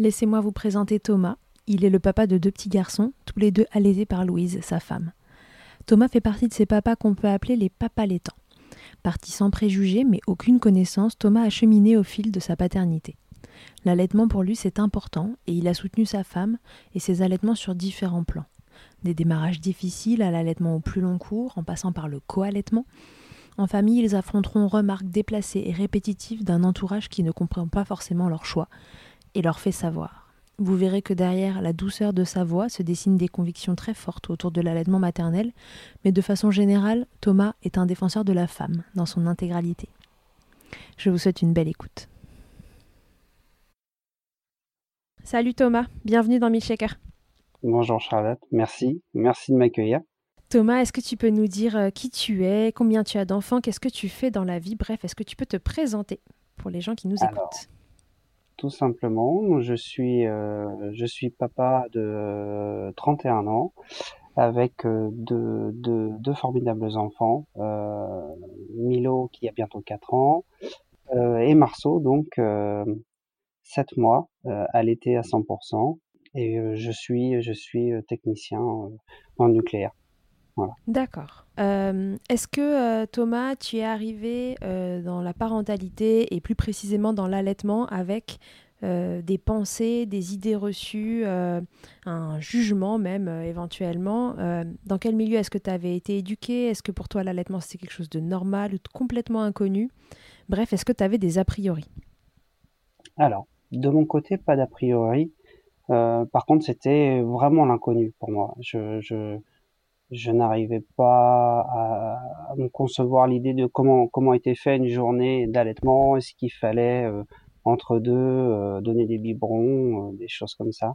Laissez-moi vous présenter Thomas, il est le papa de deux petits garçons, tous les deux allaités par Louise, sa femme. Thomas fait partie de ces papas qu'on peut appeler les papas laitants. Parti sans préjugés mais aucune connaissance, Thomas a cheminé au fil de sa paternité. L'allaitement pour lui c'est important et il a soutenu sa femme et ses allaitements sur différents plans. Des démarrages difficiles à l'allaitement au plus long cours, en passant par le co-allaitement. En famille, ils affronteront remarques déplacées et répétitives d'un entourage qui ne comprend pas forcément leur choix et leur fait savoir. Vous verrez que derrière la douceur de sa voix se dessinent des convictions très fortes autour de l'allaitement maternel, mais de façon générale, Thomas est un défenseur de la femme dans son intégralité. Je vous souhaite une belle écoute. Salut Thomas, bienvenue dans Milkshaker. Bonjour Charlotte, merci, merci de m'accueillir. Thomas, est-ce que tu peux nous dire euh, qui tu es, combien tu as d'enfants, qu'est-ce que tu fais dans la vie? Bref, est-ce que tu peux te présenter pour les gens qui nous écoutent? Tout simplement. Je suis, euh, je suis papa de 31 ans avec euh, deux, deux, formidables enfants. Euh, Milo qui a bientôt 4 ans et Marceau donc 7 mois à l'été à 100%. Et je suis, je suis technicien en nucléaire. D'accord. Est-ce que Thomas, tu es arrivé dans la parentalité et plus précisément dans l'allaitement avec des pensées, des idées reçues, un jugement même éventuellement Dans quel milieu est-ce que tu avais été éduqué? Est-ce que pour toi l'allaitement c'était quelque chose de normal ou de complètement inconnu? Bref, est-ce que tu avais des a priori? Alors, de mon côté, pas d'a priori. par contre, c'était vraiment l'inconnu pour moi. je, je n'arrivais pas à, me concevoir l'idée de comment comment était fait une journée d'allaitement, est-ce qu'il fallait euh, entre deux euh, donner des biberons, euh, des choses comme ça.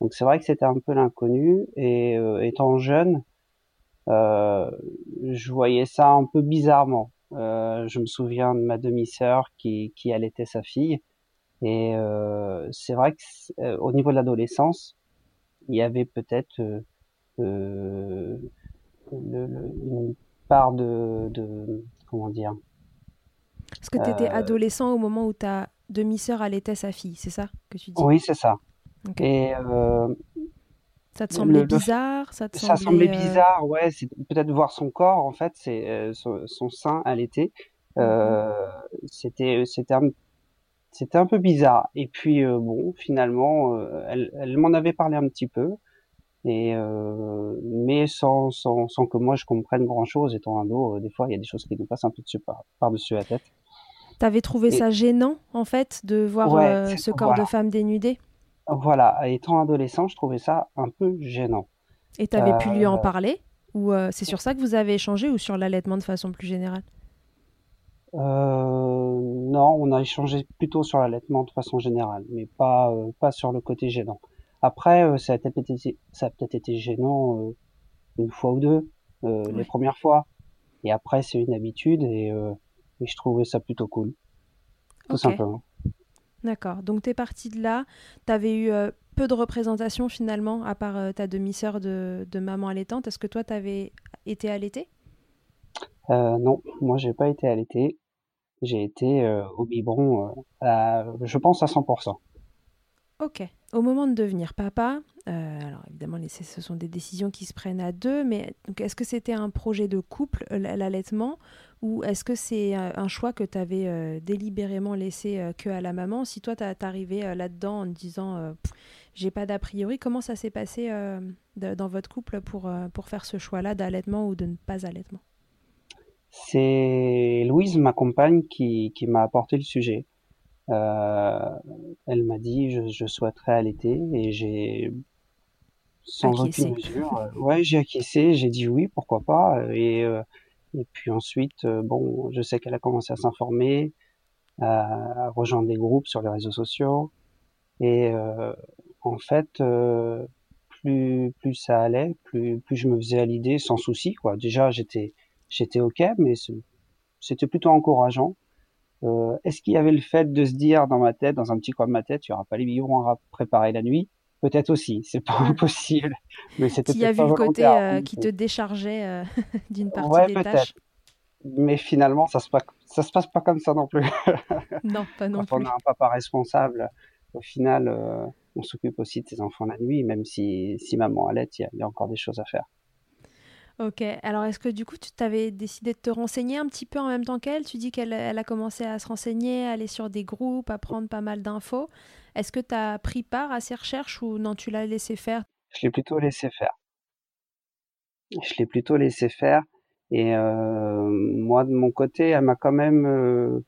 Donc c'est vrai que c'était un peu l'inconnu et étant jeune, je voyais ça un peu bizarrement. je me souviens de ma demi-sœur qui qui allaitait sa fille et c'est vrai que au niveau de l'adolescence, il y avait peut-être euh, une part de, de, comment dire Parce que tu étais euh, adolescent au moment où ta demi-sœur allaitait sa fille, c'est ça que tu dis? Oui, c'est ça. Et euh, ça te semblait bizarre? Ça, te semblait, bizarre, ouais. C'est peut-être voir son corps, en fait, c'est son, son, sein allaité. Euh, c'était c'était un, c'était un peu bizarre. Et puis bon, finalement, elle, elle m'en avait parlé un petit peu, et mais sans, sans sans que moi je comprenne grand chose. Étant un dos, des fois il y a des choses qui nous passent un peu dessus par, par dessus la tête. T'avais trouvé ça gênant en fait de voir ce corps de femme dénudé Voilà, étant adolescent, je trouvais ça un peu gênant. Et t'avais pu lui en parler? Ou c'est sur ça que vous avez échangé ou sur l'allaitement de façon plus générale? Euh, non, on a échangé plutôt sur l'allaitement de façon générale, mais pas, euh, pas sur le côté gênant. Après, euh, ça a peut-être été, ça a peut-être été gênant euh, une fois ou deux, les premières fois. Et après, c'est une habitude et, et, je trouvais ça plutôt cool. Tout simplement. D'accord. Donc, tu es parti de là. Tu avais eu peu de représentation finalement, à part ta demi-sœur de, de, maman allaitante. Est-ce que toi, tu avais été allaitée? Euh, Non, moi, j'ai pas été allaitée j'ai été euh, au biberon, euh, je pense à 100%. Ok. Au moment de devenir papa, euh, alors évidemment, ce sont des décisions qui se prennent à deux, mais est-ce que c'était un projet de couple, l'allaitement, ou est-ce que c'est un choix que tu avais délibérément laissé que à la maman? Si toi, tu arrivé là-dedans en te disant j'ai pas d'a priori, comment ça s'est passé dans votre couple pour, faire ce choix-là d'allaitement ou de ne pas allaitement? C'est Louise, ma compagne, qui m'a apporté le sujet. Euh, elle m'a dit je, je souhaiterais allaiter et j'ai sans aucune mesure, euh, ouais, j'ai acquiescé, j'ai dit oui, pourquoi pas. Et, euh, et puis ensuite, bon, je sais qu'elle a commencé à s'informer, à, rejoindre des groupes sur les réseaux sociaux. Et en fait, plus plus ça allait, plus plus je me faisais à l'idée sans souci quoi. Déjà, j'étais j'étais ok, mais c'était plutôt encourageant. Euh, Est-ce qu'il y avait le fait de se dire dans ma tête, dans un petit coin de ma tête, tu auras pas les biberons à préparer la nuit? Peut-être aussi, c'est pas impossible. Mais c'était. Il y a vu le côté euh, qui te déchargeait euh, d'une partie ouais, des tâches. Mais finalement, ça se passe, ça se passe pas comme ça non plus. non, pas non Quand plus. on a un papa responsable, au final, euh, on s'occupe aussi de ses enfants la nuit, même si, si maman allait, il y, y, a encore des choses à faire. Ok, alors est-ce que du coup tu t'avais décidé de te renseigner un petit peu en même temps qu'elle? Tu dis qu'elle elle a commencé à se renseigner, à aller sur des groupes, à prendre pas mal d'infos. Est-ce que tu as pris part à ces recherches ou non, tu l'as laissé faire? Je l'ai plutôt laissé faire. Je l'ai plutôt laissé faire. Et euh, moi, de mon côté, elle m'a quand même euh,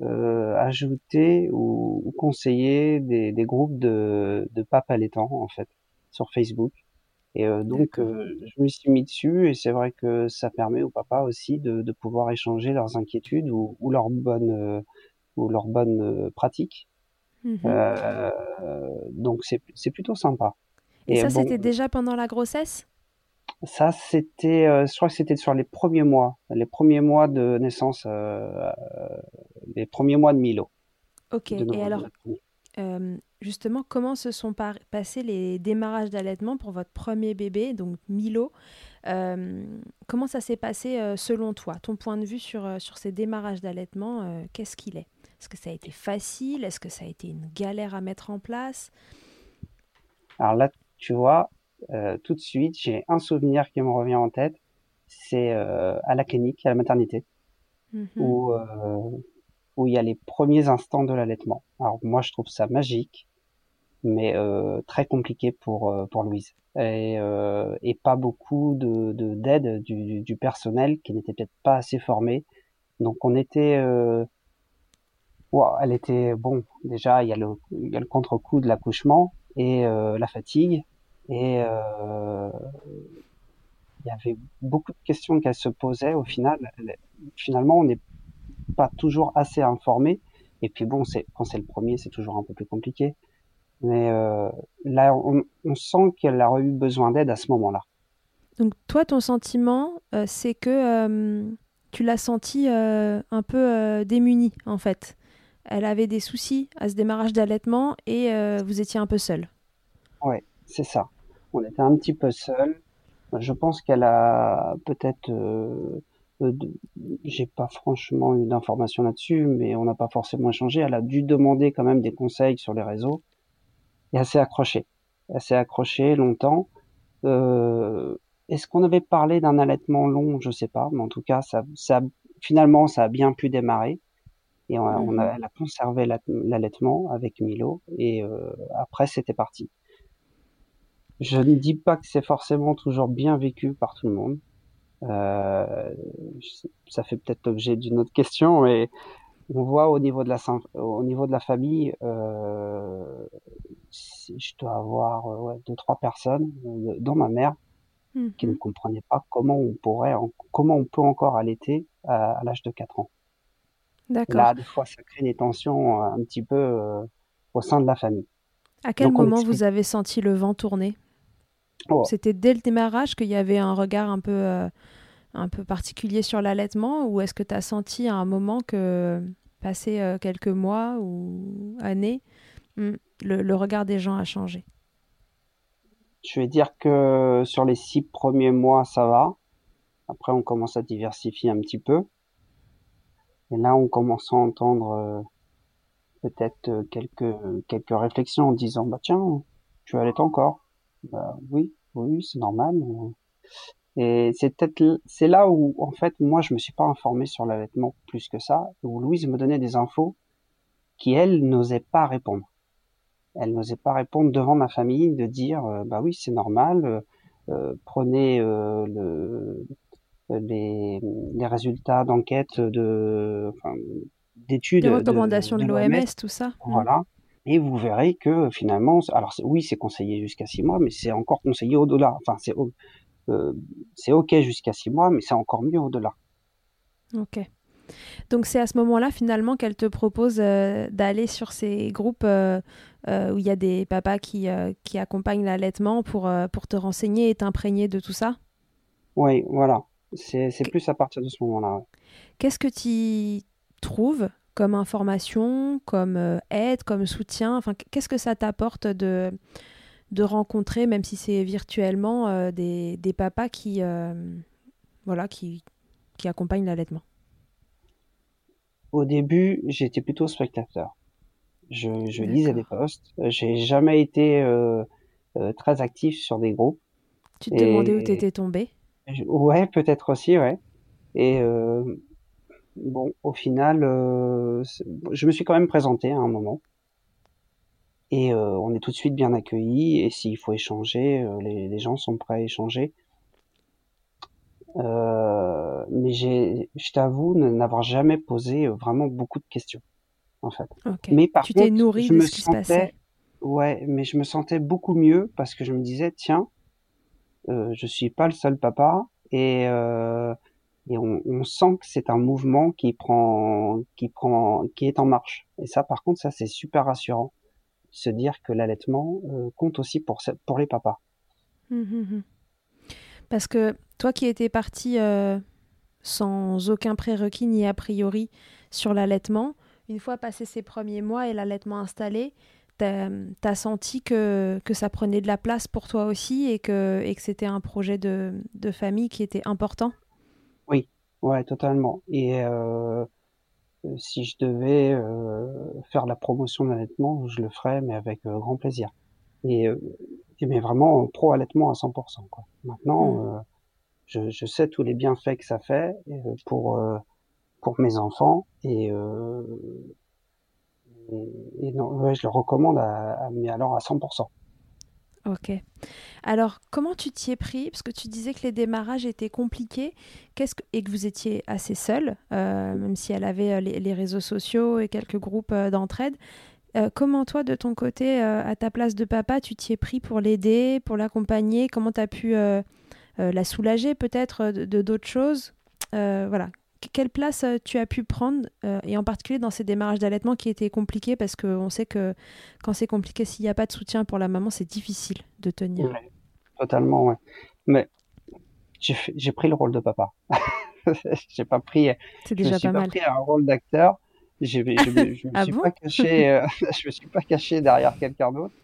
euh, ajouté ou, conseillé des, des, groupes de, de papes allaitants, en fait, sur Facebook. Et euh, donc, euh, je me suis mis dessus et c'est vrai que ça permet aux papas aussi de, de pouvoir échanger leurs inquiétudes ou, ou leurs bonnes euh, ou leurs bonnes pratiques. Mmh donc, c'est plutôt sympa. Et, et ça, bon, c'était déjà pendant la grossesse? Ça, c'était, je crois que c'était sur les premiers mois, les premiers mois de naissance, les premiers mois de Milo. Ok. Et alors, euh, justement, comment se sont passés les démarrages d'allaitement pour votre premier bébé, donc Milo euh, Comment ça s'est passé euh, selon toi? Ton point de vue sur, euh, sur ces démarrages d'allaitement, euh, qu'est-ce qu'il est? Est-ce que ça a été facile? Est-ce que ça a été une galère à mettre en place? Alors là, tu vois, tout de suite, j'ai un souvenir qui me revient en tête. C'est à la clinique, à la maternité, mmh où où il y a les premiers instants de l'allaitement. Alors moi, je trouve ça magique, mais euh, très compliqué pour euh, pour Louise et, euh, et pas beaucoup de d'aide du, du, personnel qui n'était peut-être pas assez formé. Donc on était, wow, elle était bon. Déjà, il y a le il y a le contre-coup de l'accouchement et euh, la fatigue et euh, il y avait beaucoup de questions qu'elle se posait. Au final, finalement, on est pas toujours assez informé. Et puis bon, c'est quand c'est le premier, c'est toujours un peu plus compliqué. Mais euh, là, on, on sent qu'elle a eu besoin d'aide à ce moment-là. Donc toi, ton sentiment, euh, c'est que euh, tu l'as senti euh, un peu démunie, en fait. Elle avait des soucis à ce démarrage d'allaitement et vous étiez un peu seul. Ouais, c'est ça. On était un petit peu seul. Je pense qu'elle a peut-être euh, j'ai pas franchement eu d'informations là-dessus, mais on n'a pas forcément échangé. Elle a dû demander quand même des conseils sur les réseaux et assez accroché, assez accroché longtemps. Euh, Est-ce qu'on avait parlé d'un allaitement long? Je sais pas, mais en tout cas, ça, ça, finalement, ça a bien pu démarrer. Et on, on a, mmh elle a conservé l'allaitement avec Milo. Et euh, après, c'était parti. Je ne dis pas que c'est forcément toujours bien vécu par tout le monde. Euh, ça fait peut-être l'objet d'une autre question, mais on voit au niveau de la, au niveau de la famille, euh, je dois avoir euh, ouais, deux, trois personnes, euh, dont ma mère, qui ne mmh comprenaient pas comment on pourrait, comment on peut encore allaiter à, à l'âge de 4 ans. Là, des fois, ça crée des tensions un petit peu au sein de la famille. À quel moment vous avez senti le vent tourner? Oh. C'était dès le démarrage qu'il y avait un regard un peu un peu particulier sur l'allaitement ou est-ce que tu as senti à un moment que, passé euh, quelques mois ou années, hmm, le, regard des gens a changé? Je vais dire que sur les six premiers mois, ça va. Après, on commence à diversifier un petit peu. Et là, on commence à entendre euh, peut-être euh, quelques, quelques réflexions en disant, bah tiens, tu allaites encore. Bah, oui, oui, c'est normal. Et c'est peut-être c'est là où en fait moi je me suis pas informé sur l'allaitement plus que ça, où Louise me donnait des infos qui elle n'osait pas répondre. Elle n'osait pas répondre devant ma famille de dire euh, bah oui c'est normal, euh, euh prenez euh, le, les, les résultats d'enquête de enfin, d'études, des recommandations de, l'OMS, tout ça. Mmh. Voilà. Et vous verrez que finalement, alors oui, c'est conseillé jusqu'à six mois, mais c'est encore conseillé au-delà. Enfin, c'est c'est ok jusqu'à six mois, mais c'est encore mieux au-delà. Ok. Donc c'est à ce moment-là finalement qu'elle te propose euh, d'aller sur ces groupes euh, où il y a des papas qui, qui accompagnent l'allaitement pour, pour te renseigner et t'imprégner de tout ça? Oui, voilà. C'est plus à partir de ce moment-là. Qu'est-ce que tu trouves comme information, comme aide, comme soutien? Enfin, Qu'est-ce que ça t'apporte de, de rencontrer, même si c'est virtuellement, euh, des, des, papas qui, euh, voilà, qui, qui accompagnent l'allaitement Au début, j'étais plutôt spectateur. Je, je lisais des posts. J'ai jamais été euh, très actif sur des groupes. Tu te demandais où tu étais tombé? Ouais, peut-être aussi, ouais. Et bon, au final, je me suis quand même présenté à un moment et euh, on est tout de suite bien accueilli et s'il faut échanger, euh, les, les, gens sont prêts à échanger. Euh, mais j'ai, je t'avoue n'avoir jamais posé vraiment beaucoup de questions, en fait. Mais par tu t'es nourri de ce qui se passait? Ouais, mais je me sentais beaucoup mieux parce que je me disais, tiens, euh, je suis pas le seul papa et, euh, et on, on, sent que c'est un mouvement qui prend, qui prend, qui est en marche. Et ça, par contre, ça c'est super rassurant se dire que l'allaitement euh, compte aussi pour, pour les papas. Mmh, mmh, mmh. Parce que toi qui étais parti euh, sans aucun prérequis ni a priori sur l'allaitement, une fois passé ces premiers mois et l'allaitement installé, tu as, senti que, que ça prenait de la place pour toi aussi et que, et que c'était un projet de, de, famille qui était important? Oui, ouais, totalement. Et euh, euh, si je devais euh, faire la promotion d'allaitement, je le ferais, mais avec euh, grand plaisir. Et, mais vraiment pro allaitement à 100%. Quoi. Maintenant, mmh. je, je, sais tous les bienfaits que ça fait pour pour mes enfants et, et, non, ouais, je le recommande à, à, mais alors à 100%. Ok. Alors, comment tu t'y es pris? Parce que tu disais que les démarrages étaient compliqués. Que... et que vous étiez assez seul, euh, même si elle avait euh, les, réseaux sociaux et quelques groupes euh, d'entraide. comment toi, de ton côté, à ta place de papa, tu t'y es pris pour l'aider, pour l'accompagner? Comment tu as pu la soulager peut-être de d'autres choses? Voilà, quelle place euh, tu as pu prendre, euh, et en particulier dans ces démarrages d'allaitement qui étaient compliqués, parce qu'on sait que quand c'est compliqué, s'il n'y a pas de soutien pour la maman, c'est difficile de tenir. totalement, ouais. Mais j'ai pris le rôle de papa. j'ai pas pris. C'est déjà je pas, pas pris un rôle d'acteur. Je, je, je, me ah suis pas caché. Euh, je me suis pas caché derrière quelqu'un d'autre.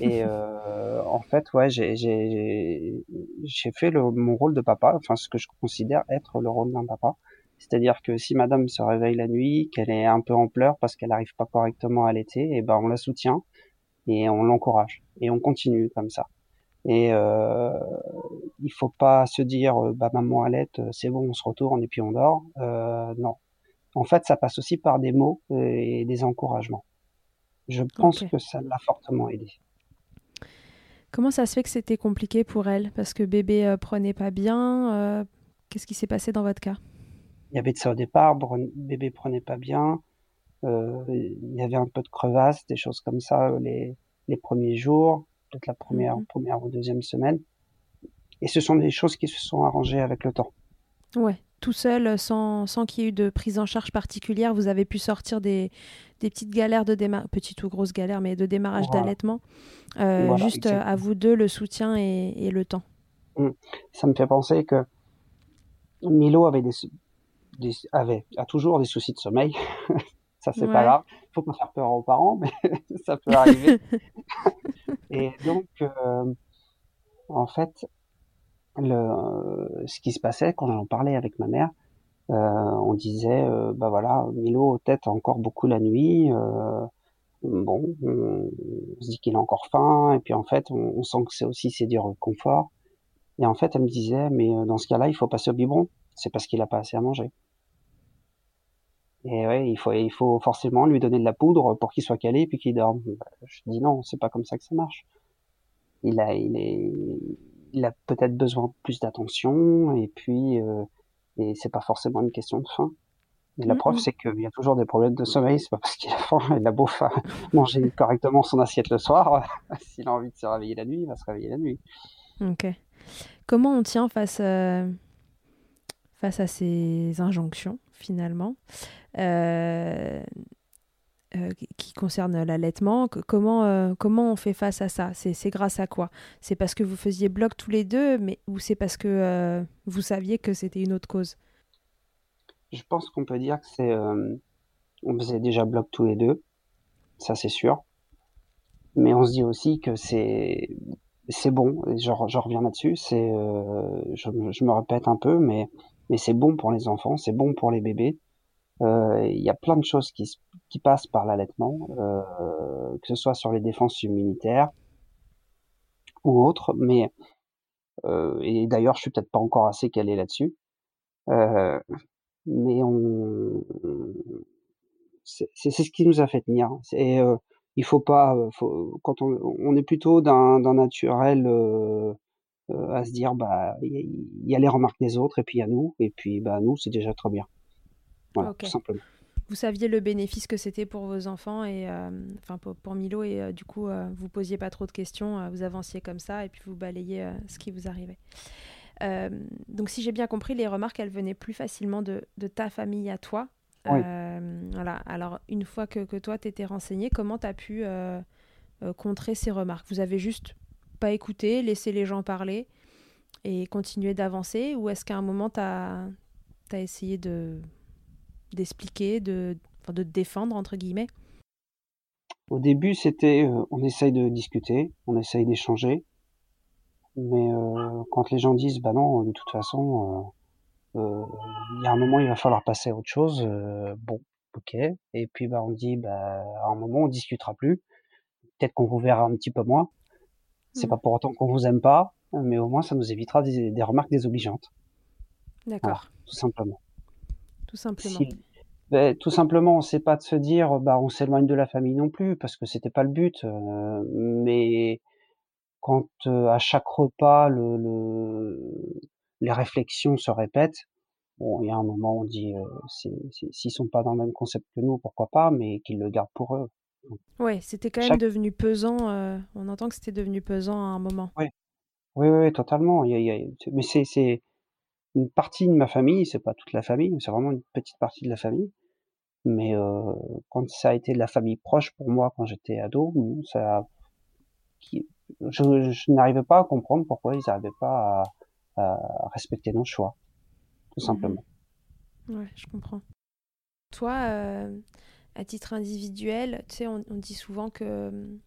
Et euh, en fait, ouais, j'ai fait le, mon rôle de papa, enfin ce que je considère être le rôle d'un papa. C'est-à-dire que si madame se réveille la nuit, qu'elle est un peu en pleurs parce qu'elle n'arrive pas correctement à allaiter, et eh ben on la soutient et on l'encourage et on continue comme ça. Et euh, il faut pas se dire bah maman allait, c'est bon, on se retourne et puis on dort. Euh, non. En fait, ça passe aussi par des mots et des encouragements. Je pense que ça l'a fortement aidé. Comment ça se fait que c'était compliqué pour elle? Parce que bébé euh, prenait pas bien. Euh, qu'est-ce qui s'est passé dans votre cas? Il y avait de ça au départ. Bébé prenait pas bien. Euh, il y avait un peu de crevasse, des choses comme ça les, les premiers jours, peut-être la première, mhm. première ou deuxième semaine. Et ce sont des choses qui se sont arrangées avec le temps. Ouais, tout seul, sans, sans qu'il y ait eu de prise en charge particulière, vous avez pu sortir des, des petites galères de démarrage, petites ou grosses galères, mais de démarrage d'allaitement. Euh, juste à vous deux, le soutien et, le temps. Mmh. Ça me fait penser que Milo avait des, avait, a toujours des soucis de sommeil. ça, c'est pas grave. Il faut pas faire peur aux parents, mais ça peut arriver. et donc, euh, en fait, le, ce qui se passait quand j'en parlais avec ma mère, euh, on disait, euh, bah voilà, Milo tête encore beaucoup la nuit. Euh, bon, on, se dit qu'il a encore faim, et puis en fait, on, sent que c'est aussi c'est du confort. Et en fait, elle me disait, mais dans ce cas-là, il faut passer au biberon. C'est parce qu'il a pas assez à manger. Et ouais, il faut, il faut forcément lui donner de la poudre pour qu'il soit calé puis qu'il dorme. Je dis non, c'est pas comme ça que ça marche. Il a, il est, il a peut-être besoin de plus d'attention et puis euh, et c'est pas forcément une question de faim. Et la preuve, c'est qu'il y a toujours des problèmes de sommeil. C'est pas parce qu'il a faim, il a beau manger correctement son assiette le soir. S'il a envie de se réveiller la nuit, il va se réveiller la nuit. Ok. Comment on tient face, euh, face à ces injonctions, finalement? Qui concerne l'allaitement. Comment, euh, comment on fait face à ça? C'est grâce à quoi? C'est parce que vous faisiez bloc tous les deux, mais ou c'est parce que euh, vous saviez que c'était une autre cause? Je pense qu'on peut dire que c'est. on faisait déjà bloc tous les deux, ça c'est sûr. Mais on se dit aussi que c'est c'est bon. Je, je reviens là-dessus. C'est je, je, me répète un peu, mais mais c'est bon pour les enfants, c'est bon pour les bébés. Euh, il y a plein de choses qui, qui passent par l'allaitement, euh, que ce soit sur les défenses immunitaires ou autres, mais euh, et d'ailleurs je suis peut-être pas encore assez calé là-dessus, mais on c'est ce qui nous a fait tenir. Et il faut pas, faut, quand on, on est plutôt d'un naturel à se dire bah il y, a les remarques des autres et puis il y a nous et puis bah nous c'est déjà très bien. Vous saviez le bénéfice que c'était pour vos enfants et euh, enfin pour, Milo et euh, du coup euh, vous posiez pas trop de questions, vous avanciez comme ça et puis vous balayez ce qui vous arrivait. donc si j'ai bien compris, les remarques elles venaient plus facilement de, ta famille à toi. voilà. Alors une fois que, que toi t'étais renseigné, comment tu as pu contrer ces remarques? Vous avez juste pas écouté, laissé les gens parler et continuer d'avancer ou est-ce qu'à un moment tu as, as essayé de d'expliquer, de, de te défendre, entre guillemets Au début, c'était euh, on essaye de discuter, on essaye d'échanger. Mais euh, quand les gens disent bah non, de toute façon, euh, il y a un moment, il va falloir passer à autre chose. bon, ok. Et puis bah on dit bah à un moment, on discutera plus. Peut-être qu'on vous verra un petit peu moins. C'est mmh. pas pour autant qu'on vous aime pas, mais au moins ça nous évitera des, des remarques désobligeantes. D'accord. tout simplement tout simplement. Ben, tout simplement, c'est pas de se dire, bah, on s'éloigne de la famille non plus, parce que c'était pas le but. Euh, mais quand euh, à chaque repas, le, le, les réflexions se répètent, bon, il y a un moment, où on dit, euh, s'ils sont pas dans le même concept que nous, pourquoi pas, mais qu'ils le gardent pour eux. Ouais, c'était quand même devenu pesant. on entend que c'était devenu pesant à un moment. Oui, oui, oui, totalement. Il y a, mais c'est une partie de ma famille, c'est pas toute la famille, c'est vraiment une petite partie de la famille. Mais euh, quand ça a été de la famille proche pour moi quand j'étais ado, ça, je, je n'arrivais pas à comprendre pourquoi ils n'arrivaient pas à, à, respecter nos choix, tout mmh simplement. Ouais, je comprends. Toi, euh, à titre individuel, tu sais, on, on dit souvent que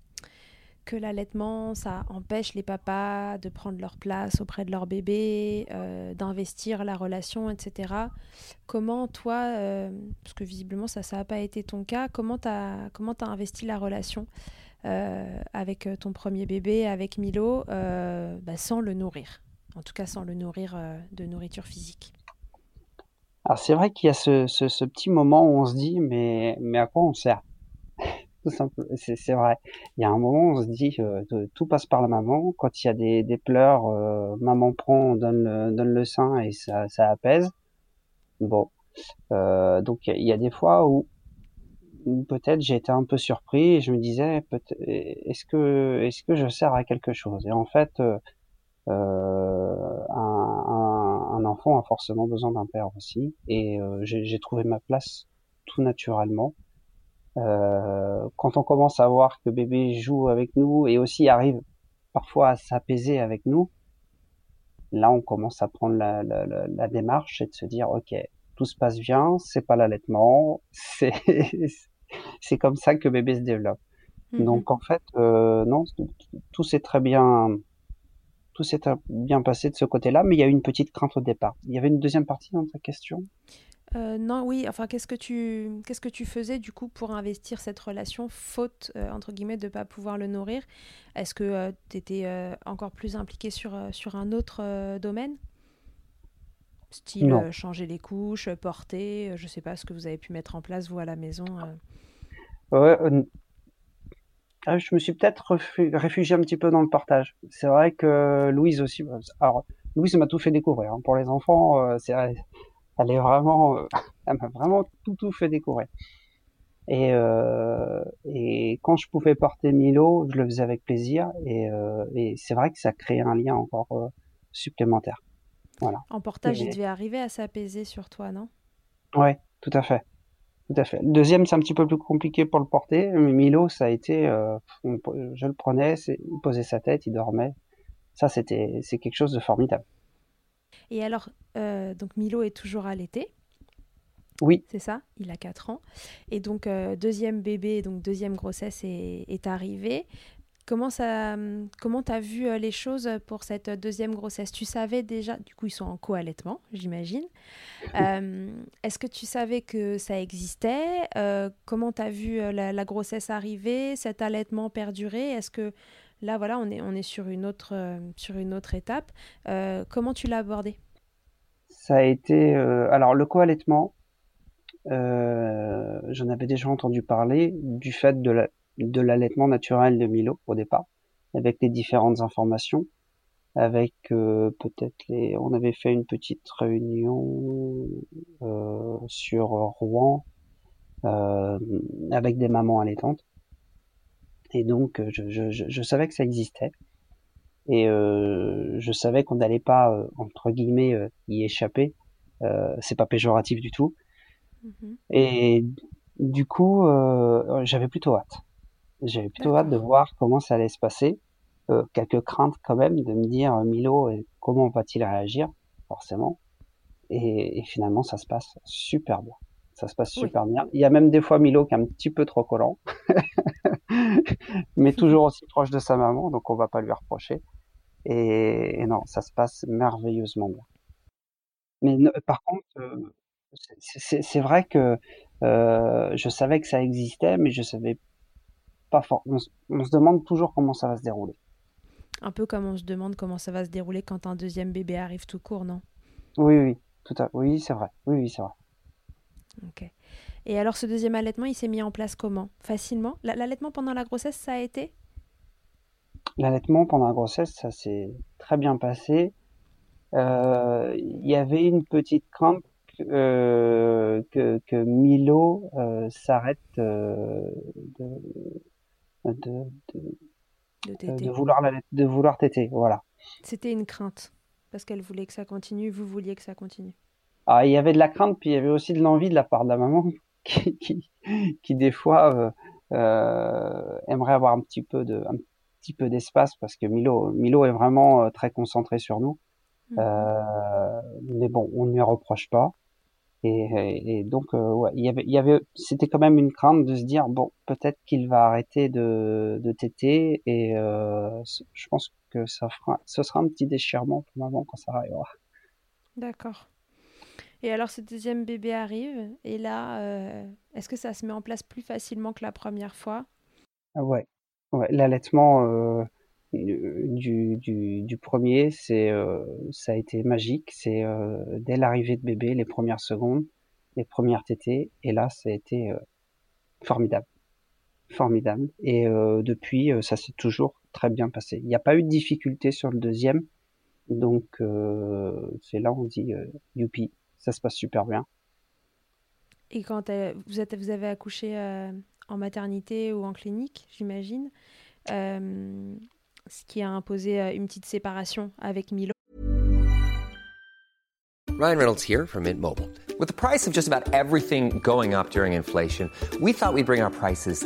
que l'allaitement, ça empêche les papas de prendre leur place auprès de leur bébé, euh, d'investir la relation, etc. Comment toi, euh, parce que visiblement ça n'a pas été ton cas, comment tu as, comment as investi la relation euh, avec ton premier bébé, avec Milo, bah, sans le nourrir? En tout cas sans le nourrir de nourriture physique. Alors c'est vrai qu'il y a ce, ce, ce, petit moment où on se dit mais, mais à quoi on sert? C'est vrai. Il y a un moment on se dit euh, tout passe par la maman. Quand il y a des, pleurs, euh, maman prend, donne le, donne le sein et ça, ça apaise. Bon, euh, donc il y a des fois où, peut-être j'ai été un peu surpris et je me disais est-ce que est-ce que je sers à quelque chose? Et en fait, euh, un, enfant a forcément besoin d'un père aussi et j'ai trouvé ma place tout naturellement. Euh, quand on commence à voir que bébé joue avec nous et aussi arrive parfois à s'apaiser avec nous, là on commence à prendre la, la, la, démarche et de se dire ok tout se passe bien, c'est pas l'allaitement, c'est c'est comme ça que bébé se développe. Mm-hmm. Donc en fait euh, non tout s'est très bien tout s'est bien passé de ce côté-là, mais il y a eu une petite crainte au départ. Il y avait une deuxième partie dans ta question? Euh, non, oui, enfin, qu'est-ce que tu qu'est-ce que tu faisais du coup pour investir cette relation, faute euh, entre guillemets de pas pouvoir le nourrir? Est-ce que euh, tu étais encore plus impliqué sur sur un autre domaine? Style changer les couches, porter, je sais pas ce que vous avez pu mettre en place vous à la maison. Ouais, ah, je me suis peut-être réfugié un petit peu dans le portage. C'est vrai que Louise aussi. Alors Louise m'a tout fait découvrir. Hein. Pour les enfants, c'est elle est vraiment, euh, elle m'a vraiment tout tout fait découvrir. Et, euh, et quand je pouvais porter Milo, je le faisais avec plaisir. Et, euh, et c'est vrai que ça crée un lien encore euh, supplémentaire. Voilà. En portage, il devait arriver à s'apaiser sur toi, non? Ouais, tout à fait. Tout à fait. Le deuxième, c'est un petit peu plus compliqué pour le porter. Mais Milo, ça a été, je le prenais, il posait sa tête, il dormait. Ça, c'était, c'est quelque chose de formidable. Et alors, euh, donc Milo est toujours allaité. Oui. C'est ça, il a 4 ans. Et donc, euh, deuxième bébé, donc deuxième grossesse est, est arrivée. Comment ça, comment t'as vu euh, les choses pour cette deuxième grossesse? Tu savais déjà, du coup ils sont en co-allaitement, j'imagine. Est-ce que tu savais que ça existait? Comment t'as vu la, la, grossesse arriver, cet allaitement perdurer Est-ce que Là, voilà, on est, sur, une autre, euh, étape. Euh, comment tu l'as abordé? Ça a été... Euh, alors, le co-allaitement, j'en avais déjà entendu parler du fait de l'allaitement naturel de Milo au départ, avec les différentes informations, avec peut-être. On avait fait une petite réunion sur Rouen avec des mamans allaitantes et donc, euh, je, je, je, savais que ça existait. Et euh, je savais qu'on n'allait pas, euh, entre guillemets, euh, y échapper. Euh, c'est pas péjoratif du tout. Mm-hmm. Et du coup, j'avais plutôt hâte. J'avais plutôt hâte de voir comment ça allait se passer. quelques craintes quand même de me dire, Milo, comment va-t-il réagir Forcément. Et, et, finalement, ça se passe super bien. Ça se passe super bien. Il y a même des fois Milo qui est un petit peu trop collant. mais toujours aussi proche de sa maman, donc on va pas lui reprocher. Et, non, ça se passe merveilleusement bien. Mais par contre, euh, c'est vrai que euh, je savais que ça existait, mais je savais pas fort. On, se demande toujours comment ça va se dérouler. Un peu comme on se demande comment ça va se dérouler quand un deuxième bébé arrive tout court, non? Oui, oui, tout à, oui, c'est vrai. Oui, oui, c'est vrai. Ok. Et alors, ce deuxième allaitement, il s'est mis en place comment? Facilement? L'allaitement pendant la grossesse, ça a été? L'allaitement pendant la grossesse, ça s'est très bien passé. Euh, il y avait une petite crainte euh, que, que, Milo euh, s'arrête de, de, de, de, vouloir de vouloir téter. Voilà. C'était une crainte parce qu'elle voulait que ça continue, vous vouliez que ça continue. Ah, il y avait de la crainte, puis il y avait aussi de l'envie de la part de la maman qui, qui, qui des fois euh, euh, aimerait avoir un petit peu de un petit peu d'espace parce que Milo Milo est vraiment euh, très concentré sur nous. Mmh. Euh, mais bon, on ne lui reproche pas. Et, donc, ouais, il y avait, il y avait, c'était quand même une crainte de se dire bon, peut-être qu'il va arrêter de, de téter, et je pense que ça fera, ce sera un petit déchirement pour maman quand ça arrivera. D'accord. Et alors, ce deuxième bébé arrive, et là, euh, est-ce que ça se met en place plus facilement que la première fois? Ah Ouais, l'allaitement euh, du, premier, c'est, euh, ça a été magique. C'est dès l'arrivée de bébé, les premières secondes, les premières tétées, et là, ça a été formidable. Formidable. Et depuis, ça s'est toujours très bien passé. Il n'y a pas eu de difficulté sur le deuxième. Donc, c'est là on dit youpi, ça se passe super bien. Et quand vous, êtes, vous avez accouché euh, en maternité ou en clinique, j'imagine, euh, ce qui a imposé euh, une petite séparation avec Milo. Ryan Reynolds here from Mint Mobile. With the price of just about everything going up during inflation, we thought we'd bring our prices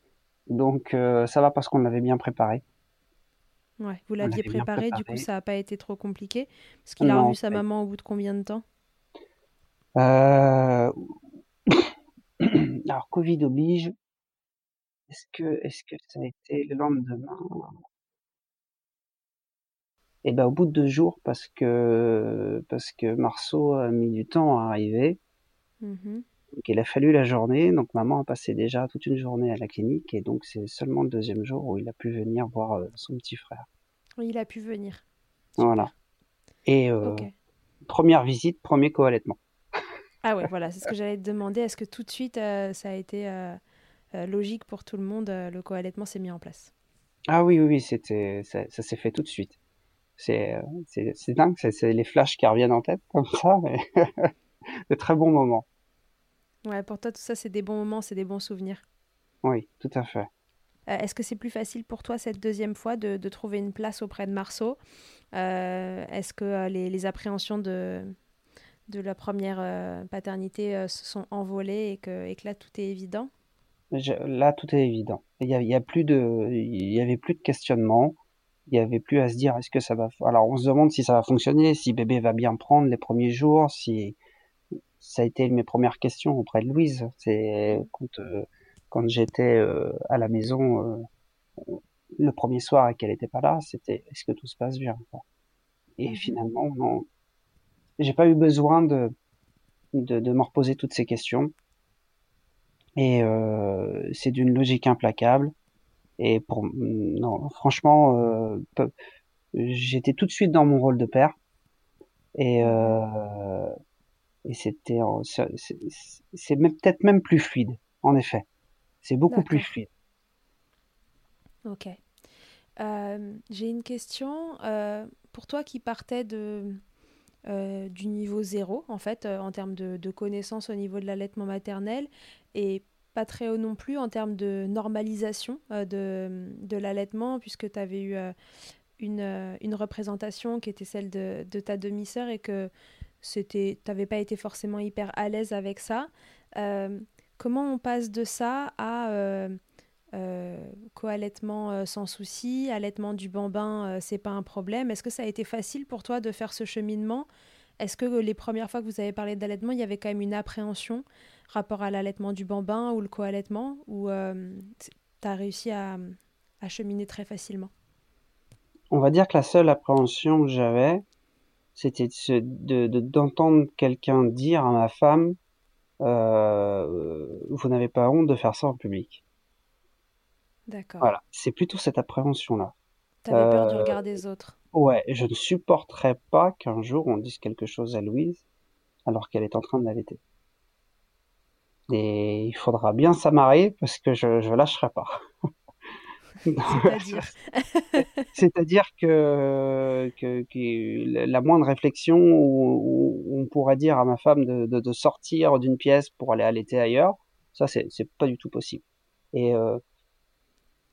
Donc euh, ça va parce qu'on l'avait bien préparé. Ouais, vous l'aviez préparé, du coup ça n'a pas été trop compliqué. Parce qu'il a revu sa maman au bout de combien de temps? Euh... Alors Covid oblige. Est-ce que, est-ce que ça a été le lendemain? Eh ben au bout de deux jours parce que parce que Marceau a mis du temps à arriver. Mmh donc il a fallu la journée, donc maman a passé déjà toute une journée à la clinique et donc c'est seulement le deuxième jour où il a pu venir voir euh, son petit frère. Il a pu venir. Voilà. Et euh, première visite, premier co-allaitement. Ah ouais, voilà, c'est ce que j'allais te demander. Est-ce que tout de suite euh, ça a été logique pour tout le monde, le co-allaitement s'est mis en place? Ah oui, oui, oui c'était, ça, s'est fait tout de suite. C'est, c'est, dingue, c'est, les flashs qui reviennent en tête comme ça, mais de très bons moments. Ouais, pour toi, tout ça, c'est des bons moments, c'est des bons souvenirs. Oui, tout à fait. Euh, est-ce que c'est plus facile pour toi cette deuxième fois de, de trouver une place auprès de Marceau? Euh, Est-ce que euh, les, les, appréhensions de, de la première paternité se sont envolées et que, et que, là tout est évident? Là tout est évident. Il y, a, il y a plus de, il y avait plus de questionnement. Il y avait plus à se dire est-ce que ça va. Alors on se demande si ça va fonctionner, si bébé va bien prendre les premiers jours, si ça a été mes premières questions auprès de Louise. C'est quand, euh, quand j'étais euh, à la maison euh, le premier soir et qu'elle n'était pas là, c'était est-ce que tout se passe bien Et mhm. finalement, non, j'ai pas eu besoin de, de, de me reposer toutes ces questions. Et c'est d'une logique implacable. Et pour non, franchement, j'étais tout de suite dans mon rôle de père. Et euh, et c'était c'est peut-être même plus fluide en effet. C'est beaucoup plus fluide. Ok. Euh, j'ai une question euh, pour toi qui partais de euh, du niveau zéro en fait en termes de, de connaissances au niveau de l'allaitement maternel et pas très haut non plus en termes de normalisation de, de l'allaitement puisque tu avais eu une, une, représentation qui était celle de, de ta demi-sœur et que c'était t'avais pas été forcément hyper à l'aise avec ça. Euh, comment on passe de ça à euh, euh, co-allaitement sans souci allaitement du bambin c'est pas un problème. Est-ce que ça a été facile pour toi de faire ce cheminement? Est-ce que les premières fois que vous avez parlé d'allaitement il y avait quand même une appréhension rapport à l'allaitement du bambin ou le co-allaitement ou tu as réussi à, à cheminer très facilement? On va dire que la seule appréhension que j'avais, c'était de d'entendre quelqu'un dire à ma femme euh, vous n'avez pas honte de faire ça en public. D'accord. Voilà, c'est plutôt cette appréhension-là. T'avais peur du euh, regard des autres. Ouais, je ne supporterais pas qu'un jour on dise quelque chose à Louise alors qu'elle est en train de l'allaiter. Et il faudra bien s'amarrer parce que je, je lâcherai pas. C'est-à-dire C'est-à-dire que, que, que, la moindre réflexion où, on pourrait dire à ma femme de, de, de sortir d'une pièce pour aller allaiter ailleurs, ça c'est pas du tout possible. Et euh,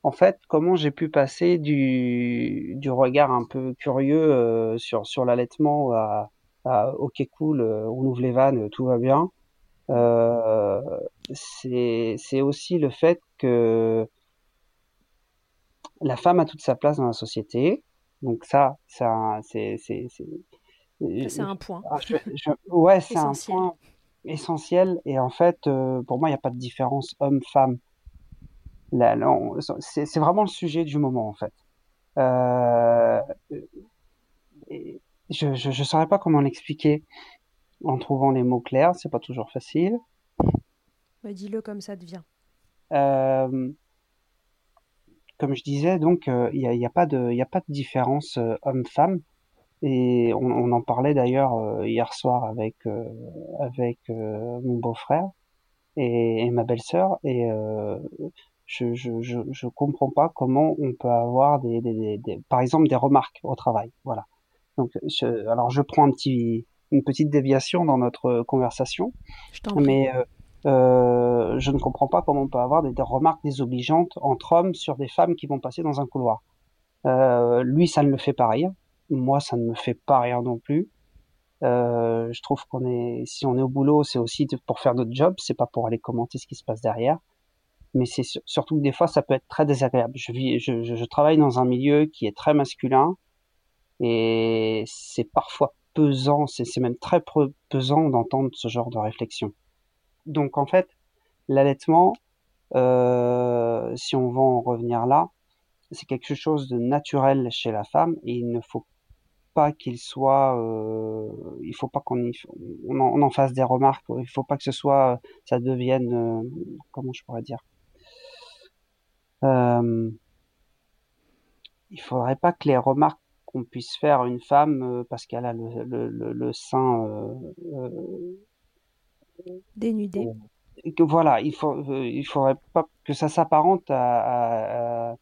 en fait, comment j'ai pu passer du, du regard un peu curieux euh, sur, sur l'allaitement à, à ok cool, euh, on ouvre les vannes, tout va bien, euh, c'est aussi le fait que la femme a toute sa place dans la société. Donc ça, ça c'est c'est c'est un point. Ah, ouais, c'est un point essentiel. Et en fait, euh, pour moi, il n'y a pas de différence homme-femme. C'est vraiment le sujet du moment, en fait. Euh, je ne saurais pas comment l'expliquer en trouvant les mots clairs. C'est pas toujours facile. Bah, Dis-le comme ça devient. Euh, comme je disais, donc euh, il n'y a, a, pas de, a pas de différence euh, homme-femme. Et on, on, en parlait d'ailleurs euh, hier soir avec avec mon beau-frère et, et, ma belle-sœur. Et je, je, je, je, comprends pas comment on peut avoir des, des, des, par exemple des remarques au travail. Voilà. Donc, je, alors je prends un petit, une petite déviation dans notre conversation, mais euh, je ne comprends pas comment on peut avoir des, remarques désobligeantes entre hommes sur des femmes qui vont passer dans un couloir. Euh, lui, ça ne le fait pas rire. Moi, ça ne me fait pas rire non plus. Euh, je trouve qu'on est, si on est au boulot, c'est aussi pour faire notre job, c'est pas pour aller commenter ce qui se passe derrière. Mais c'est surtout que des fois, ça peut être très désagréable. Je, vis, je, je, je travaille dans un milieu qui est très masculin et c'est parfois pesant, c'est même très pesant d'entendre ce genre de réflexion. Donc en fait, l'allaitement, euh, si on va en revenir là, c'est quelque chose de naturel chez la femme il ne faut pas qu'il soit, euh, il faut pas qu'on on en, fasse des remarques. Il faut pas que ce soit, ça devienne, euh, comment je pourrais dire, euh, il faudrait pas que les remarques qu'on puisse faire à une femme euh, parce qu'elle a le, sein euh, dénudé. Que voilà, il faut, euh, il faudrait pas que ça s'apparente à, à,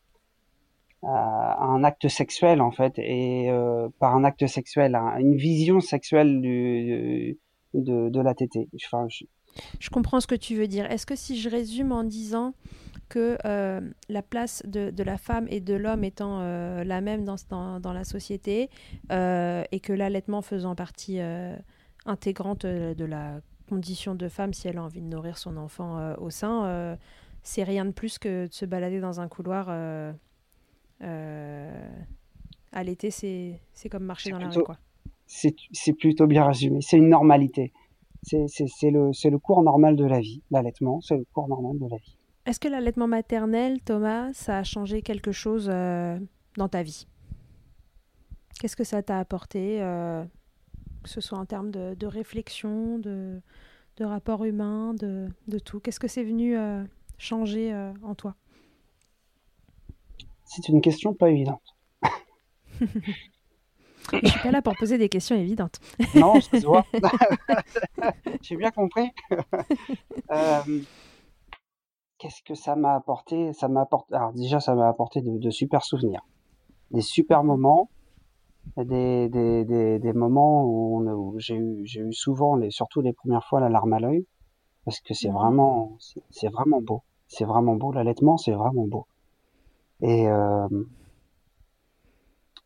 à, un acte sexuel en fait, et euh, par un acte sexuel, à une vision sexuelle du, de, de la. Enfin, je... je... comprends ce que tu veux dire. Est-ce que si je résume en disant que euh, la place de, de, la femme et de l'homme étant euh, la même dans, dans, dans la société euh, et que l'allaitement faisant partie intégrante de la condition de femme si elle a envie de nourrir son enfant euh, au sein, euh, c'est rien de plus que de se balader dans un couloir. Euh, à l'été, c'est comme marcher dans plutôt, la rue. C'est plutôt bien résumé. C'est une normalité. C'est le, le cours normal de la vie. L'allaitement, c'est le cours normal de la vie. Est-ce que l'allaitement maternel, Thomas, ça a changé quelque chose dans ta vie? Qu'est-ce que ça t'a apporté que ce soit en termes de, de réflexion, de, de, rapport humain, de, de tout. Qu'est-ce que c'est venu euh, changer euh, en toi? C'est une question pas évidente. Je suis pas là pour poser des questions évidentes. non, excuse-moi. J'ai bien compris. euh, Qu'est-ce que ça m'a apporté? Ça m'a apporté. Alors déjà, ça m'a apporté de, de, super souvenirs, des super moments, des, des, des, des moments où, où j'ai eu, j'ai eu souvent, les, surtout les premières fois, la larme à l'œil, parce que c'est vraiment, c'est vraiment beau. C'est vraiment beau. L'allaitement, c'est vraiment beau. Et euh,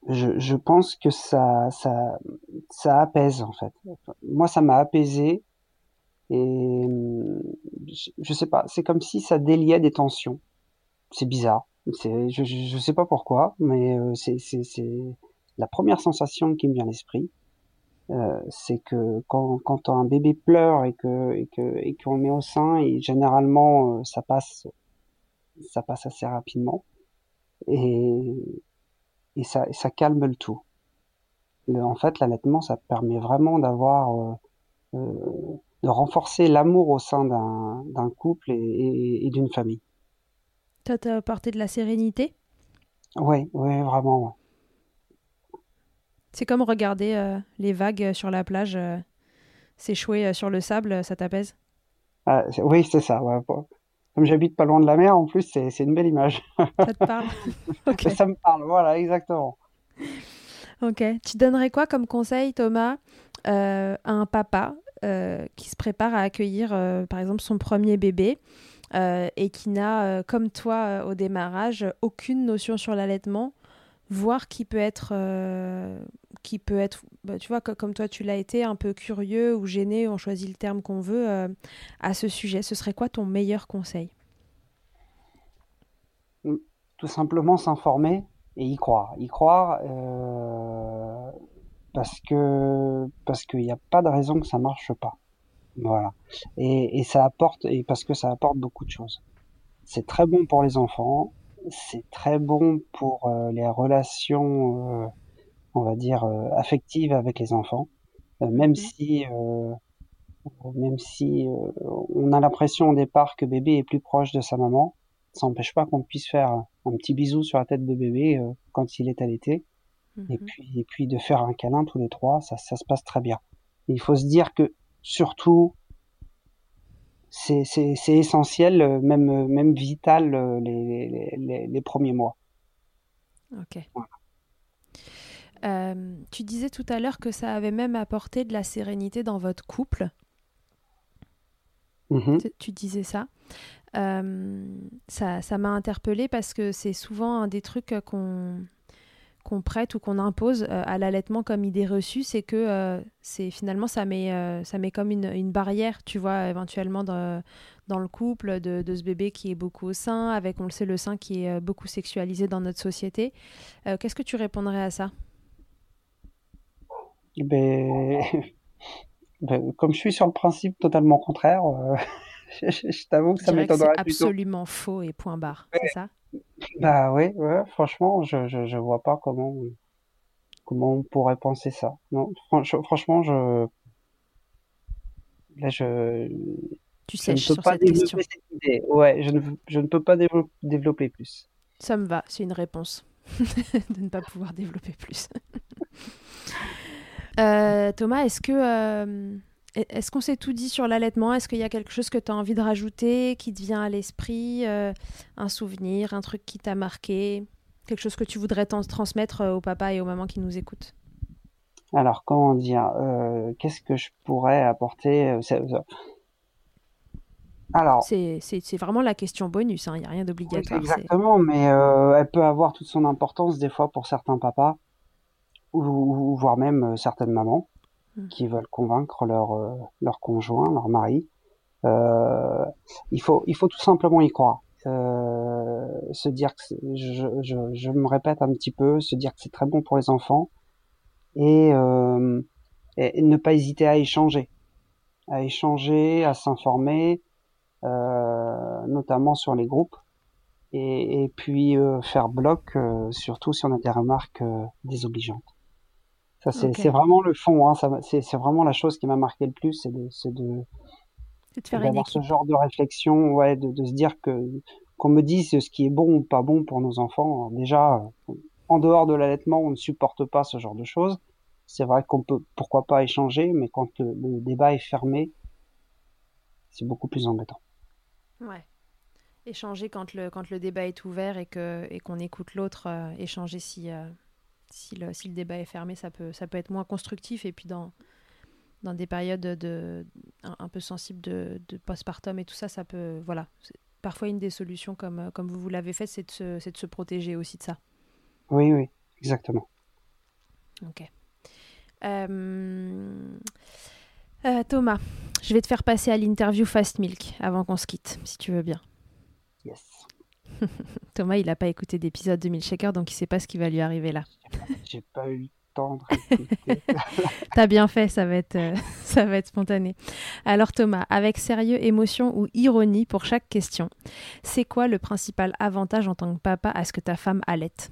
je, je pense que ça, ça, ça apaise en fait. Moi, ça m'a apaisé. Et je, je sais pas, c'est comme si ça déliait des tensions. C'est bizarre. C'est, je, je, je sais pas pourquoi, mais euh, c'est, c'est, c'est, la première sensation qui me vient à l'esprit, euh, c'est que quand, quand un bébé pleure et que et que et qu'on le met au sein, et généralement euh, ça passe ça passe assez rapidement et et ça ça calme le tout. Le, en fait, l'allaitement, ça permet vraiment d'avoir euh, euh, de renforcer l'amour au sein d'un d'un couple et, et, et d'une famille. Ça t'a apporté de la sérénité? Oui, oui, vraiment. Ouais. C'est comme regarder euh, les vagues sur la plage euh, s'échouer euh, sur le sable, ça t'apaise? Ah, Oui, c'est ça. Ouais. comme j'habite pas loin de la mer, en plus, c'est une belle image. Ça te parle? Ça me parle, voilà, exactement. Ok. Tu donnerais quoi comme conseil, Thomas, euh, à un papa euh, qui se prépare à accueillir, euh, par exemple, son premier bébé et qui n'a, comme toi au démarrage, aucune notion sur l'allaitement, voire qui peut être, qui peut être, bah, tu vois, comme toi tu l'as été, un peu curieux ou gêné, on choisit le terme qu'on veut à ce sujet. Ce serait quoi ton meilleur conseil? Tout simplement s'informer et y croire. Y croire euh, parce que parce qu'il n'y a pas de raison que ça marche pas. Voilà. Et, et ça apporte et parce que ça apporte beaucoup de choses. C'est très bon pour les enfants. C'est très bon pour euh, les relations, euh, on va dire affectives avec les enfants. même mmh. si même si on a l'impression au départ que bébé est plus proche de sa maman, ça n'empêche pas qu'on puisse faire un petit bisou sur la tête de bébé euh, quand il est allaité. Et mhm. puis, et puis de faire un câlin tous les trois, ça, ça se passe très bien. il faut se dire que surtout, c'est, essentiel, euh, même, euh, même vital les, les, les, premiers mois. Ok. tu disais tout à l'heure que ça avait même apporté de la sérénité dans votre couple. Mhm. Tu disais ça. Euh, ça, ça m'a interpellée parce que c'est souvent un des trucs qu'on qu'on prête ou qu'on impose euh, à l'allaitement comme idée reçue, c'est que euh, c'est finalement ça met, ça met comme une, une, barrière, tu vois, éventuellement dans, dans le couple de, de, ce bébé qui est beaucoup au sein, avec, on le sait, le sein qui est beaucoup sexualisé dans notre société. Qu'est-ce que tu répondrais à ça? Ben... ben... Comme je suis sur le principe totalement contraire, je, t'avoue que ça m'étonnerait C'est absolument faux et point barre, c'est ça? Bah oui, ouais, franchement, je, je, je, vois pas comment, comment on pourrait penser ça. Non, franchement, je. Là, je. Tu sèches sur cette question. Cette Ouais, je ne, je ne peux pas développer plus. Ça me va, c'est une réponse. de ne pas pouvoir développer plus. euh, Thomas, est-ce que. Euh, est-ce qu'on s'est tout dit sur l'allaitement? Est-ce qu'il y a quelque chose que tu as envie de rajouter, qui te vient à l'esprit euh, Un souvenir, un truc qui t'a marqué Quelque chose que tu voudrais transmettre euh, au papa et aux mamans qui nous écoutent? Alors, comment dire euh, Qu'est-ce que je pourrais apporter alors, c'est vraiment la question bonus, il hein, n'y a rien d'obligatoire. exactement, mais elle peut avoir toute son importance des fois pour certains papas, ou voire même certaines mamans. Qui veulent convaincre leur, euh, leur conjoint, leur mari. Euh, il, faut, il faut tout simplement y croire. Euh, se dire que je, je, je, me répète un petit peu, se dire que c'est très bon pour les enfants et, euh, et, ne pas hésiter à échanger, à échanger, à s'informer, euh, notamment sur les groupes et, et puis euh, faire bloc, surtout si on a des remarques désobligeantes. Ça, c'est vraiment le fond. Hein, c'est vraiment la chose qui m'a marqué le plus, c'est de, de, de faire d'avoir ce genre de réflexion, ouais, de, de se dire que qu'on me dise ce qui est bon ou pas bon pour nos enfants. déjà, en dehors de l'allaitement, on ne supporte pas ce genre de choses. C'est vrai qu'on peut, pourquoi pas échanger, mais quand le, débat est fermé, c'est beaucoup plus embêtant. Ouais. Échanger quand le, quand le débat est ouvert et qu'on et qu'on écoute l'autre, euh, échanger si, euh, si le, si le, débat est fermé, ça peut, ça peut être moins constructif. Et puis dans, dans des périodes de, un, peu sensibles de, de, postpartum et tout ça, ça peut. Voilà. Parfois, une des solutions, comme, comme vous, vous l'avez fait, c'est de, se, de se protéger aussi de ça. Oui, oui, exactement. Ok. Euh, euh, Thomas, je vais te faire passer à l'interview Fast Milk avant qu'on se quitte, si tu veux bien. Yes. Thomas, il n'a pas écouté d'épisode de Milkshaker, donc il ne sait pas ce qui va lui arriver là. J'ai pas eu le temps de T'as bien fait, ça va, être, euh, ça va être spontané. Alors Thomas, avec sérieux, émotion ou ironie pour chaque question, c'est quoi le principal avantage en tant que papa à ce que ta femme allaite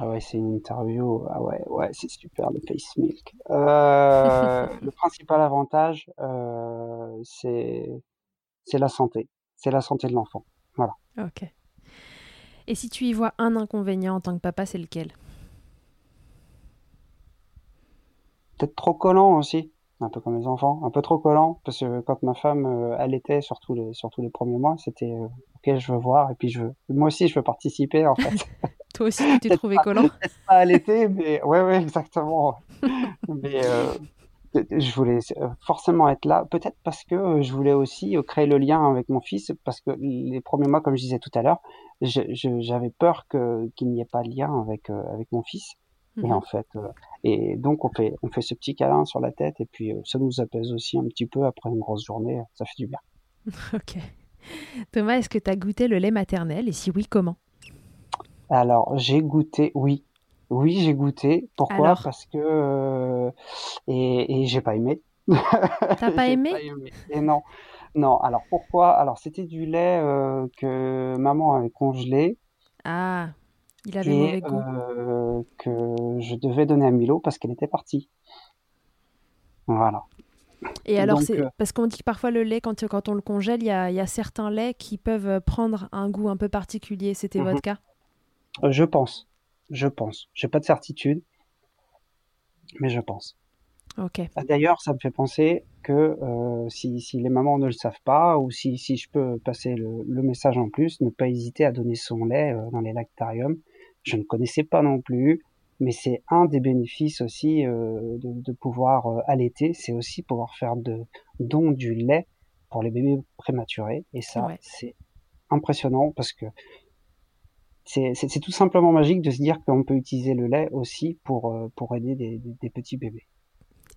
ah ouais, c'est une interview. Ah ouais, ouais, c'est super le face milk. Euh, le principal avantage, euh, c'est c'est la santé c'est la santé de l'enfant. Voilà. Ok. Et si tu y vois un inconvénient en tant que papa, c'est lequel? Peut-être trop collant aussi. un peu comme les enfants, un peu trop collant, parce que quand ma femme euh, allaitait, surtout les, surtout les premiers mois, c'était euh, ok, je veux voir, et puis je veux, moi aussi, je veux participer en fait. Toi aussi, tu t'es trouvé collant? Pas allaiter, mais ouais, ouais, exactement. mais euh, je voulais forcément être là, peut-être parce que je voulais aussi créer le lien avec mon fils, parce que les premiers mois, comme je disais tout à l'heure, j'avais peur que qu'il n'y ait pas de lien avec avec mon fils. Et Mhm. en fait, euh, et donc on fait, on fait ce petit câlin sur la tête et puis euh, ça nous apaise aussi un petit peu après une grosse journée, ça fait du bien. Ok. Thomas, est-ce que tu as goûté le lait maternel et si oui, comment? Alors j'ai goûté, oui, oui j'ai goûté. Pourquoi? Alors? Parce que euh, et, et j'ai pas aimé. T'as pas aimé? pas aimé. Et non, non. Alors pourquoi? Alors c'était du lait euh, que maman avait congelé Ah, il avait et mauvais goût. euh, que je devais donner à Milo parce qu'elle était partie. Voilà. Et alors, c'est euh, parce qu'on dit que parfois le lait, quand, quand on le congèle, il y y a certains laits qui peuvent prendre un goût un peu particulier. C'était mhm. votre cas? Je pense, je pense. J'ai pas de certitude, mais je pense. Ah, D'ailleurs, ça me fait penser que euh, si, si les mamans ne le savent pas, ou si, si je peux passer le, le message en plus, ne pas hésiter à donner son lait euh, dans les lactariums. Je ne connaissais pas non plus, mais c'est un des bénéfices aussi euh, de, de pouvoir allaiter, c'est aussi pouvoir faire de don du lait pour les bébés prématurés. Et ça, Ouais. c'est impressionnant parce que c'est tout simplement magique de se dire qu'on peut utiliser le lait aussi pour, euh, pour aider des, des- des petits bébés.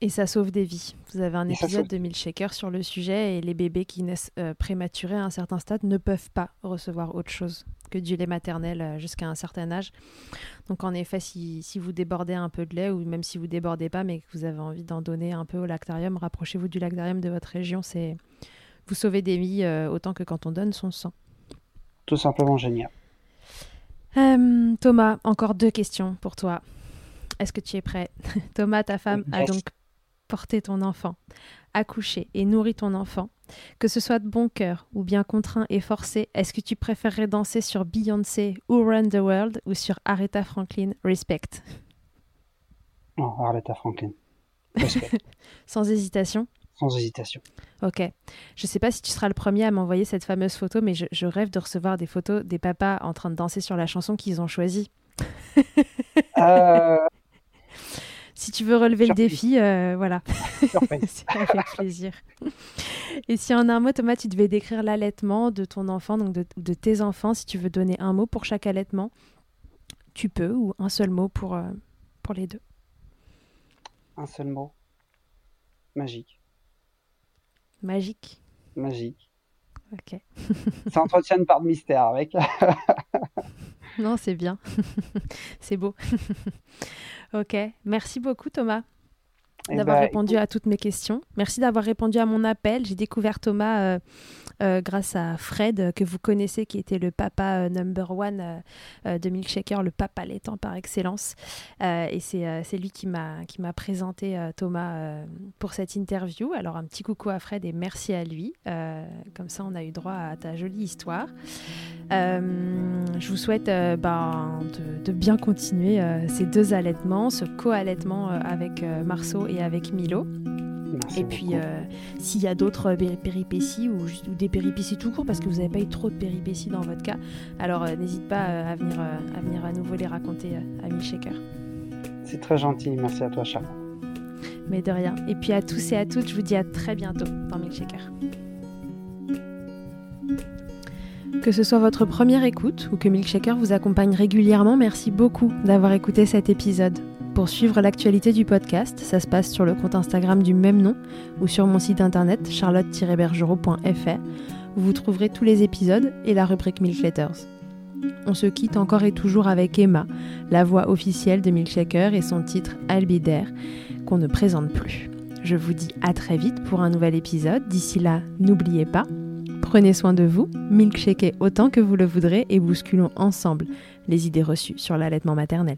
Et ça sauve des vies. Vous avez un Et épisode de Milkshaker sur le sujet et les bébés qui naissent euh, prématurés à un certain stade ne peuvent pas recevoir autre chose que du lait maternel euh, jusqu'à un certain âge. Donc en effet, si, si vous débordez un peu de lait ou même si vous débordez pas mais que vous avez envie d'en donner un peu au lactarium, rapprochez-vous du lactarium de votre région. C'est vous sauvez des vies euh, autant que quand on donne son sang. Tout simplement génial. Euh, Thomas, encore deux questions pour toi. Est-ce que tu es prêt? Thomas, ta femme a donc porté ton enfant, accouché et nourri ton enfant. Que ce soit de bon cœur ou bien contraint et forcé, est-ce que tu préférerais danser sur Beyoncé ou Run the World ou sur Aretha Franklin? Respect Non, Arletta Franklin. Respect. Sans hésitation Sans hésitation. Ok. Je sais pas si tu seras le premier à m'envoyer cette fameuse photo, mais je, je rêve de recevoir des photos des papas en train de danser sur la chanson qu'ils ont choisie. Euh, Si tu veux relever Surprise. le défi, euh, voilà. avec plaisir. Et si en un mot, Thomas, tu devais décrire l'allaitement de ton enfant, donc de, de tes enfants, si tu veux donner un mot pour chaque allaitement, tu peux, ou un seul mot pour, euh, pour les deux. Un seul mot. Magique. Magique. Magique. Ok. Ça entretient une part de mystère avec. Non, c'est bien. c'est beau. ok. Merci beaucoup, Thomas. Eh d'avoir ben, répondu à toutes mes questions. Merci d'avoir répondu à mon appel. J'ai découvert Thomas euh, euh, grâce à Fred, euh, que vous connaissez, qui était le papa euh, number one de Milkshaker, le papa laitant par excellence. Et c'est lui qui m'a présenté Thomas pour cette interview. Alors un petit coucou à Fred et merci à lui. Comme ça, on a eu droit à ta jolie histoire. Je vous souhaite ben, de, de bien continuer ces deux allaitements, ce co-allaitement avec euh, Et avec Milo. merci Et puis, euh, s'il y a d'autres péri- péripéties ou, juste- ou des péripéties tout court, parce que vous n'avez pas eu trop de péripéties dans votre cas, alors euh, n'hésite pas euh, à, venir, euh, à venir à nouveau les raconter euh, à Milkshaker. C'est très gentil. Merci à toi, Charles. Mais de rien. Et puis à tous et à toutes, je vous dis à très bientôt dans Milkshaker. Que ce soit votre première écoute ou que Milkshaker vous accompagne régulièrement, merci beaucoup d'avoir écouté cet épisode. Pour suivre l'actualité du podcast, ça se passe sur le compte Instagram du même nom ou sur mon site internet charlotte-bergerot.fr vous trouverez tous les épisodes et la rubrique Milk Letters. On se quitte encore et toujours avec Emma, la voix officielle de Milkshaker et son titre There qu'on ne présente plus. Je vous dis à très vite pour un nouvel épisode. D'ici là, n'oubliez pas, prenez soin de vous, milkshakez autant que vous le voudrez et bousculons ensemble les idées reçues sur l'allaitement maternel.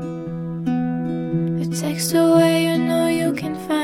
text away, you know you can find.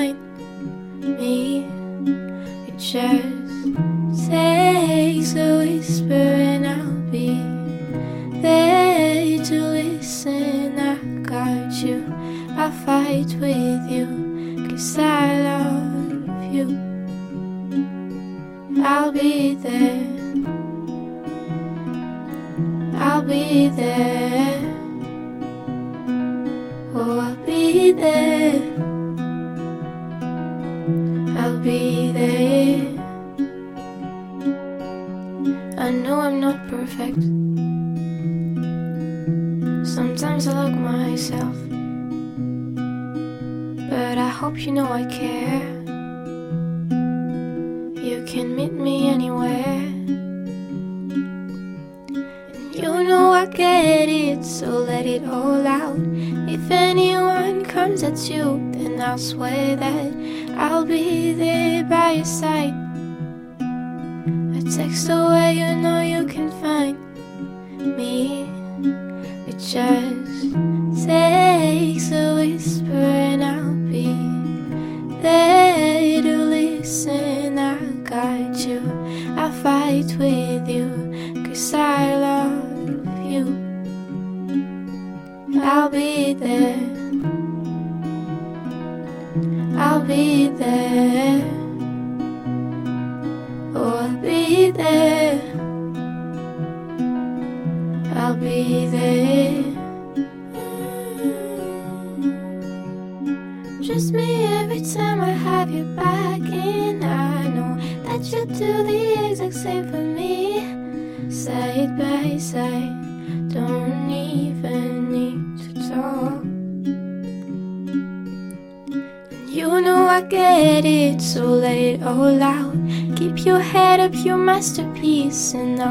be there.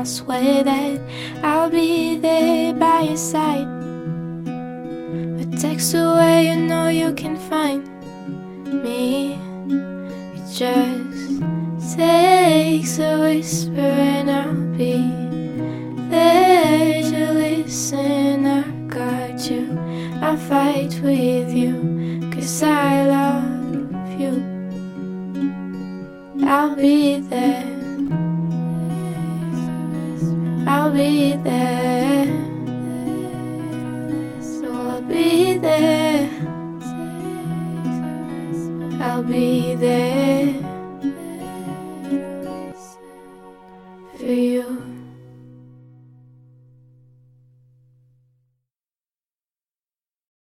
swear that